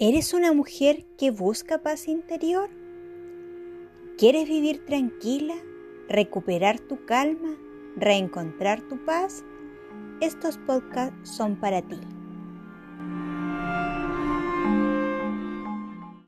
¿Eres una mujer que busca paz interior? ¿Quieres vivir tranquila, recuperar tu calma, reencontrar tu paz? Estos podcasts son para ti.